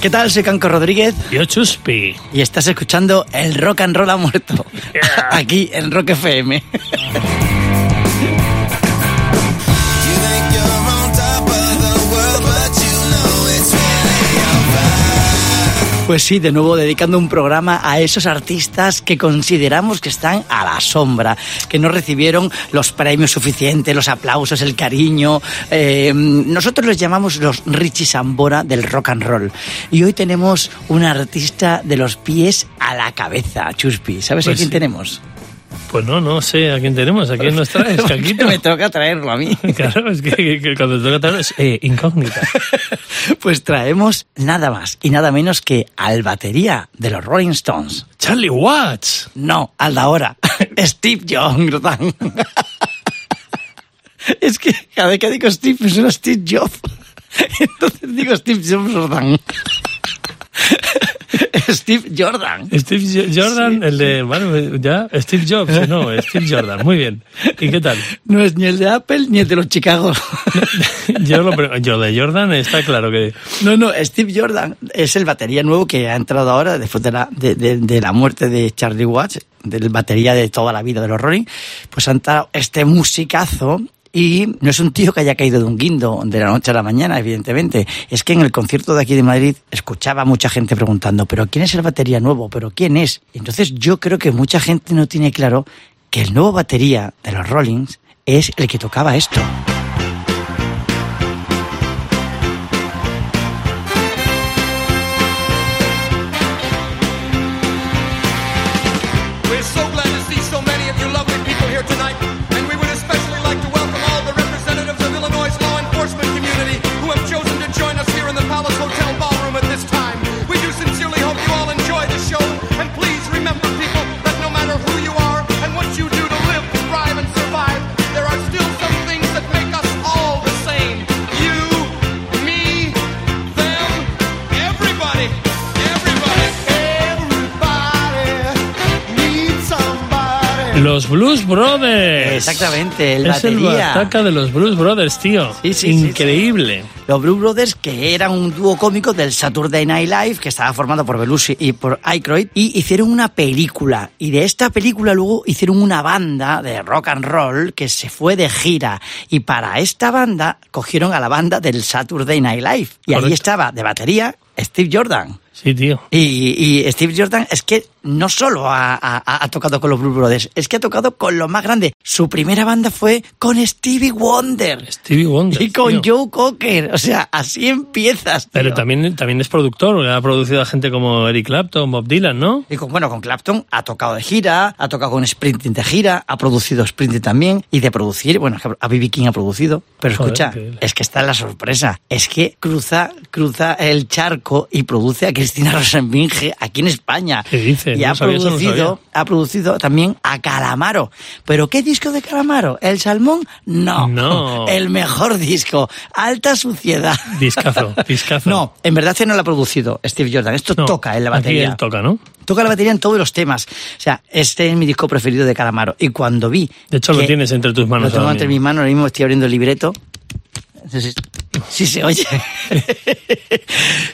¿Qué tal? Soy Canco Rodríguez. Yo Chuspi. Y estás escuchando El Rock and Roll ha muerto. Yeah. Aquí en Rock FM. Pues sí, de nuevo dedicando un programa a esos artistas que consideramos que están a la sombra, que no recibieron los premios suficientes, los aplausos, el cariño. Eh, nosotros los llamamos los Richie Sambora del rock and roll. Y hoy tenemos un artista de los pies a la cabeza, Chuspi. ¿Sabes Pues a quién sí. tenemos? Pues no, no sé a quién tenemos, a quién nos traes, Caquito. me toca traerlo a mí. Claro, es que, que cuando te toca traer es eh, incógnita. Pues traemos nada más y nada menos que al batería de los Rolling Stones. Charlie Watts. No, al de ahora. Steve Jordan. Es que cada vez que digo Steve me suena Steve Jobs. Entonces digo Steve Jordan. Steve Jordan. Steve Jo- Jordan, el de, bueno, ya, Steve Jobs, no, Steve Jordan, muy bien. ¿Y qué tal? No es ni el de Apple ni el de los Chicago. Yo, lo, yo de Jordan está claro que... No, no, Steve Jordan es el batería nuevo que ha entrado ahora después de la, de, de- de la muerte de Charlie Watts, del batería de toda la vida de los Rolling. Pues ha entrado este musicazo y no es un tío que haya caído de un guindo de la noche a la mañana, evidentemente. Es que en el concierto de aquí de Madrid escuchaba mucha gente preguntando, ¿pero quién es el batería nuevo? ¿Pero quién es? Entonces yo creo que mucha gente no tiene claro que el nuevo batería de los Rollings es el que tocaba esto. Los Blues Brothers. Exactamente, el es el batería. bataca de los Blues Brothers, tío. Sí, sí, sí, Increíble. Los Blue Brothers, que eran un dúo cómico del Saturday Night Live, que estaba formado por Belushi y por Aykroyd, y hicieron una película. Y de esta película luego hicieron una banda de rock and roll que se fue de gira. Y para esta banda cogieron a la banda del Saturday Night Live. Y ahí Correcto. estaba de batería Steve Jordan. Sí, tío. Y, y Steve Jordan es que no solo ha, ha- ha tocado con los Blue Brothers, es que ha tocado con lo más grande. Su primera banda fue con Stevie Wonder. Stevie Wonder. Y con tío. Joe Cocker, o sea, así empiezas. tío. Pero también, también es productor, ha producido a gente como Eric Clapton, Bob Dylan, ¿no? Y con, bueno, con Clapton ha tocado de gira, ha tocado con Sprinting de gira, ha producido Sprinting también. Y de producir, bueno, que a B.B. King ha producido. Pero Joder, escucha, increíble. es que está la sorpresa. Es que cruza, cruza el charco y produce a Cristina Rosenbinge aquí en España. ¿Qué dices? Y No ha sabía eso, no producido, ha producido también a Calamaro. ¿Pero qué disco de Calamaro? ¿El Salmón? No. No. El mejor disco. Alta suciedad. Discazo, discazo. No, en verdad que no lo ha producido Steve Jordan. Esto No, toca en la aquí batería. él toca, ¿no? Toca la batería en todos los temas. O sea, este es mi disco preferido de Calamaro. Y cuando vi. De hecho, lo tienes entre tus manos Lo tengo entre mis manos, ahora mismo estoy abriendo el libreto. Sí, sí se oye.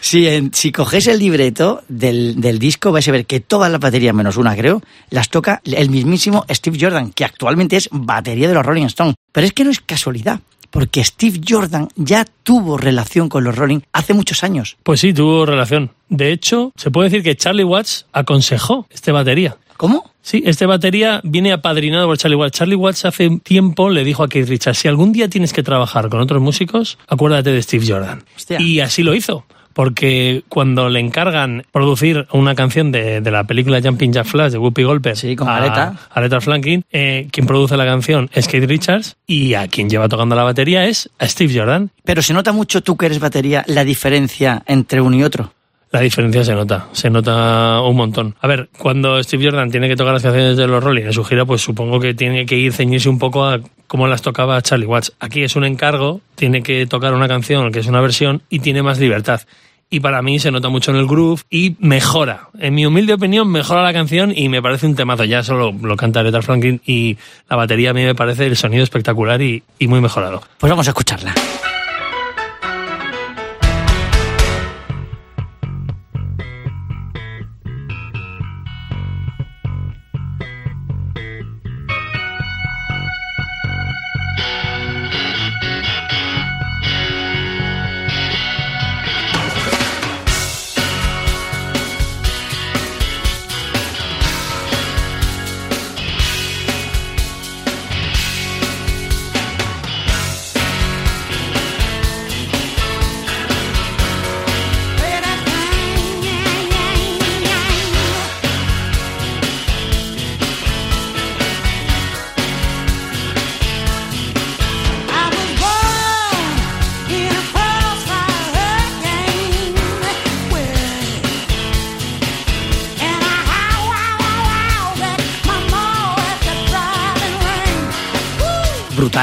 si, si cogéis el libreto del, del disco, vais a ver que todas las baterías, menos una creo, las toca el mismísimo Steve Jordan, que actualmente es batería de los Rolling Stones. Pero es que no es casualidad, porque Steve Jordan ya tuvo relación con los Rolling hace muchos años. Pues sí, tuvo relación. De hecho, se puede decir que Charlie Watts aconsejó este batería. ¿Cómo? Sí, este batería viene apadrinado por Charlie Watts. Charlie Watts hace tiempo le dijo a Keith Richards, si algún día tienes que trabajar con otros músicos, acuérdate de Steve Jordan. Hostia. Y así lo hizo. Porque cuando le encargan producir una canción de, de la película Jumping Jack Flash de Whoopi Goldberg Sí, con a Aretha. Aretha Franklin, eh, quien produce la canción es Keith Richards y a quien lleva tocando la batería es a Steve Jordan. Pero se nota mucho tú que eres batería la diferencia entre uno y otro. La diferencia se nota, se nota un montón. A ver, cuando Steve Jordan tiene que tocar las canciones de los Rolling en su gira, pues supongo que tiene que ir ceñirse un poco a cómo las tocaba Charlie Watts. Aquí es un encargo, tiene que tocar una canción que es una versión y tiene más libertad. y para mí se nota mucho en el groove y mejora. En mi humilde opinión, mejora la canción y me parece un temazo. Ya solo lo canta Aretha Franklin y la batería a mí me parece el sonido espectacular y, y muy mejorado. Pues vamos a escucharla.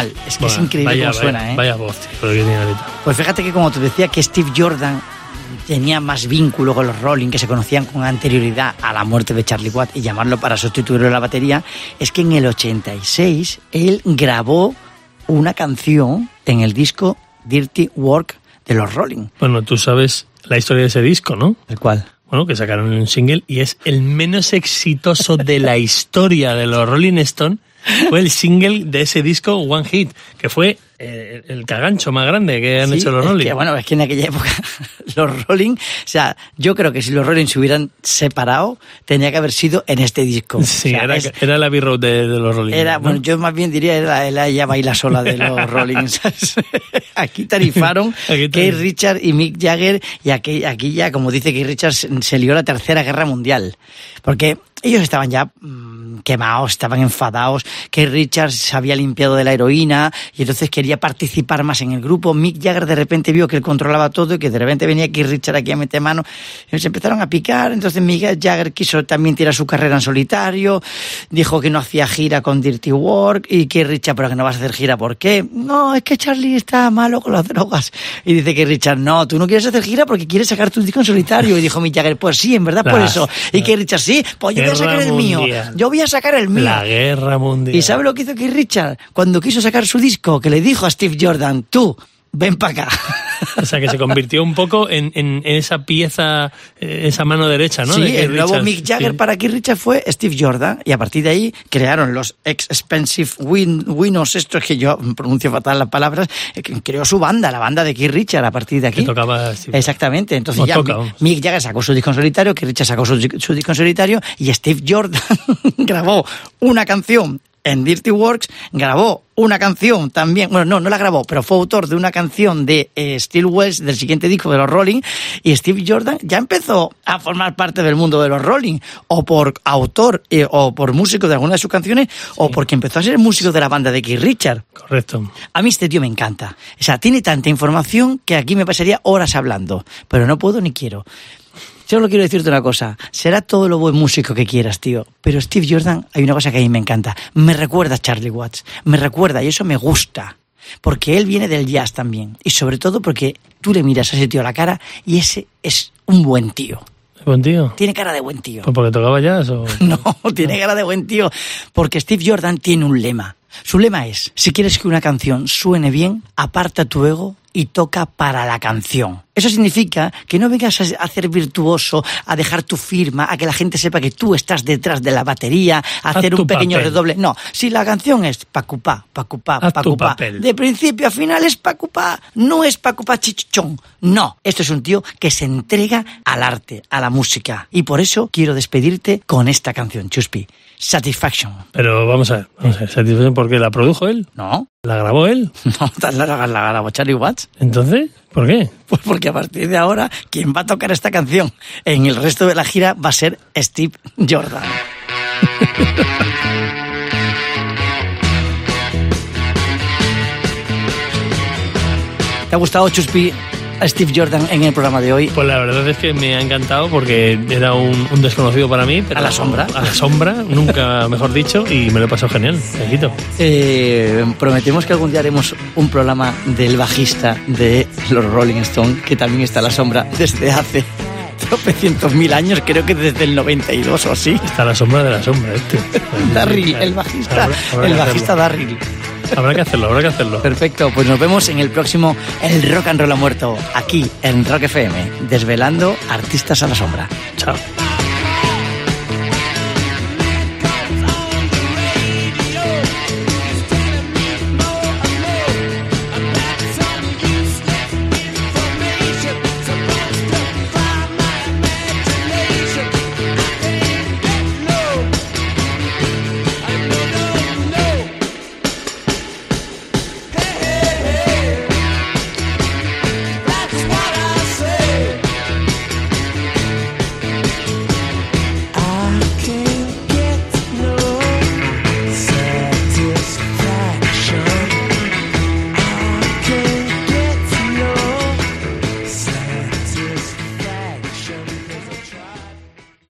Brutal. Es que es increíble vaya, cómo suena, vaya, ¿eh? Vaya voz, tío, que tiene ahorita. Pues fíjate que como te decía que Steve Jordan tenía más vínculo con los Rolling, que se conocían con anterioridad a la muerte de Charlie Watt y llamarlo para sustituirlo en la batería, es que en el 86 él grabó una canción en el disco Dirty Work de los Rolling. Bueno, tú sabes la historia de ese disco, ¿no? ¿El cual? Bueno, que sacaron un single y es el menos exitoso de la historia de los Rolling Stone. Fue el single de ese disco One Hit, que fue eh, el cagancho más grande que han Sí, hecho los es Rolling. que, bueno, es que en aquella época los Rolling, o sea, yo creo que si los Rolling se hubieran separado, tenía que haber sido en este disco. sí, O sea, era, es- era la B-Road de, de los Rolling. Era, ¿no? bueno, yo más bien diría era la ella baila sola de los Rolling. aquí tarifaron Aquí Keith tarif- Richards y Mick Jagger y aquí, aquí ya, como dice Keith Richards, se lió la tercera guerra mundial. Porque ellos estaban ya mm, quemados, estaban enfadados. Keith Richards se había limpiado de la heroína y entonces quería participar más en el grupo. Mick Jagger de repente vio que él controlaba todo y que de repente venía Keith Richards aquí a meter mano. Y se empezaron a picar. Entonces Mick Jagger quiso también tirar su carrera en solitario. Dijo que no hacía gira con Dirty Work y Keith Richards, pero que no vas a hacer gira. ¿Por qué? No, es que Charlie está malo con las drogas. Y dice que Richard, no, tú no quieres hacer gira porque quieres sacar tu disco en solitario. Y dijo Mick Jagger, pues sí, en verdad por eso. Y que Richard, sí, pues yo voy a sacar el mío. Yo voy a sacar el mío. La guerra mundial. ¿Y sabe lo que hizo Keith Richard? Cuando quiso sacar su disco, que le dijo a Steve Jordan, tú, ven para acá. O sea, que se convirtió un poco en, en esa pieza, eh, esa mano derecha, ¿no? sí, De el nuevo. Mick Jagger Sí. para Keith Richards fue Steve Jordan y a partir de ahí crearon los Expensive Win Winos, estos que yo pronuncio fatal las palabras, eh, que creó su banda, la banda de Keith Richards a partir de aquí. Que tocaba Steve. Exactamente, entonces ya toca. Mick Jagger sacó su disco en solitario, Keith Richards sacó su, su disco en solitario y Steve Jordan grabó una canción en Dirty Works, grabó una canción también, bueno, no, no la grabó, pero fue autor de una canción de eh, Steel Wells del siguiente disco de los Rolling y Steve Jordan ya empezó a formar parte del mundo de los Rolling, o por autor eh, o por músico de alguna de sus canciones, o porque empezó a ser músico de la banda de Keith Richards. Correcto. A mí este tío me encanta. O sea, tiene tanta información que aquí me pasaría horas hablando, pero no puedo ni quiero. Solo quiero decirte una cosa, será todo lo buen músico que quieras, tío, pero Steve Jordan, hay una cosa que a mí me encanta, me recuerda a Charlie Watts, me recuerda y eso me gusta, porque él viene del jazz también, y sobre todo porque tú le miras a ese tío a la cara y ese es un buen tío, Buen tío. tiene cara de buen tío. Porque tocaba jazz o... No, tiene cara de buen tío. Porque Steve Jordan tiene un lema. Su lema es, si quieres que una canción suene bien, aparta tu ego y toca para la canción. Eso significa que no vengas a hacer virtuoso, a dejar tu firma, a que la gente sepa que tú estás detrás de la batería, a hacer un pequeño papel. redoble. No, si la canción es pacupá, pacupá, Haz pacupá, de principio a final es pacupá, no es pacupá chichichón. No, esto es un tío que se entrega al arte, a la música. Y por eso quiero despedirte con esta canción, Chuspi. Satisfaction. Pero vamos a ver, vamos a ver, satisfacción porque la produjo él, ¿No? la grabó él. No, la, la, la grabó Charlie Watts. Entonces, ¿por qué? Pues porque a partir de ahora, quien va a tocar esta canción en el resto de la gira va a ser Steve Jordan. ¿Te ha gustado, Chuspi, a Steve Jordan en el programa de hoy? Pues la verdad es que me ha encantado porque era un, un desconocido para mí. Pero A la sombra. A la sombra, nunca mejor dicho, y me lo he pasado genial, Paquito. Eh, prometemos que algún día haremos un programa del bajista de los Rolling Stones, que también está a la sombra desde hace tropecientos mil años, creo que desde el 92 o así. Está a la sombra de la sombra este. Darryl, el bajista, Habrá- habrá el bajista. Darryl. Habrá que hacerlo, habrá que hacerlo. Perfecto, pues nos vemos en el próximo El Rock and Roll ha muerto, aquí en Rock FM, desvelando artistas a la sombra. Chao.